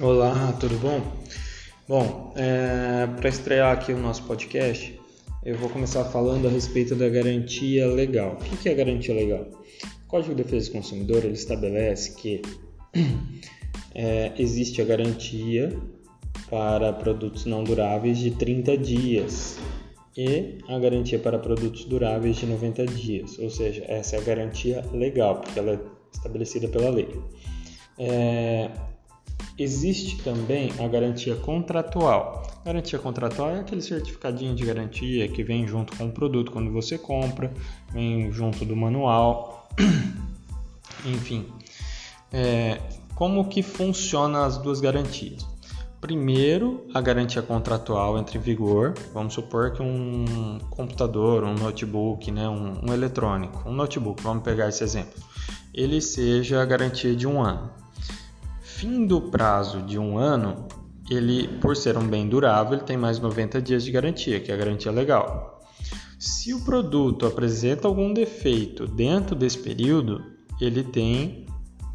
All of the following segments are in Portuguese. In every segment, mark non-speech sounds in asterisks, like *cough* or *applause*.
Olá, tudo bom? Bom, é, para estrear aqui o nosso podcast, eu vou começar falando a respeito da garantia legal. O que é garantia legal? O Código de Defesa do Consumidor ele estabelece que *clears throat* é, existe a garantia para produtos não duráveis de 30 dias e a garantia para produtos duráveis de 90 dias, ou seja, essa é a garantia legal, porque ela é estabelecida pela lei. É, existe também a garantia contratual. Garantia contratual é aquele certificadinho de garantia que vem junto com o produto quando você compra, vem junto do manual, *clears throat* enfim. É, como que funciona as duas garantias? Primeiro, a garantia contratual entra em vigor. Vamos supor que um computador, um notebook, né, um, um eletrônico, um notebook, vamos pegar esse exemplo, ele seja a garantia de um ano. Fim do prazo de um ano, ele, por ser um bem durável, ele tem mais 90 dias de garantia, que é a garantia legal. Se o produto apresenta algum defeito dentro desse período, ele tem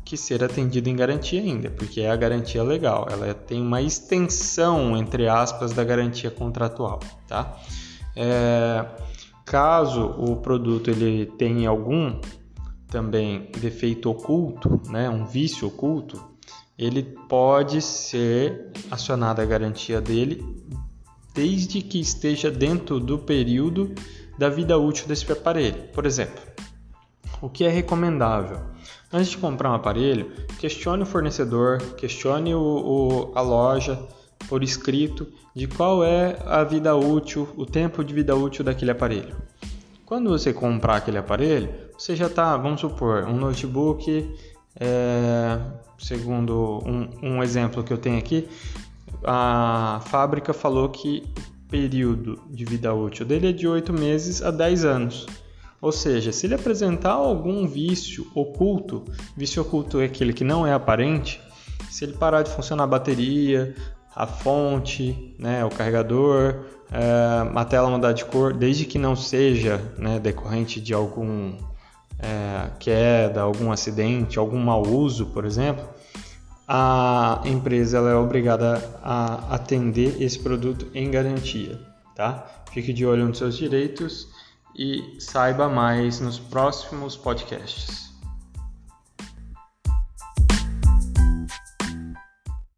que ser atendido em garantia ainda, porque é a garantia legal. Ela tem uma extensão, entre aspas, da garantia contratual, tá? É, caso o produto ele tenha algum também defeito oculto, né, um vício oculto, ele pode ser acionada a garantia dele desde que esteja dentro do período da vida útil desse aparelho. Por exemplo, o que é recomendável? Antes de comprar um aparelho, questione o fornecedor, questione o, o, a loja por escrito de qual é a vida útil, o tempo de vida útil daquele aparelho. Quando você comprar aquele aparelho, você já está, vamos supor, um notebook, é, segundo um, um exemplo que eu tenho aqui, a fábrica falou que o período de vida útil dele é de 8 meses a 10 anos. Ou seja, se ele apresentar algum vício oculto, vício oculto é aquele que não é aparente, se ele parar de funcionar a bateria, a fonte, né, o carregador, é, a tela mudar de cor, desde que não seja né, decorrente de algum é, queda, algum acidente, algum mau uso, por exemplo, a empresa ela é obrigada a atender esse produto em garantia, tá? Fique de olho nos seus direitos e saiba mais nos próximos podcasts.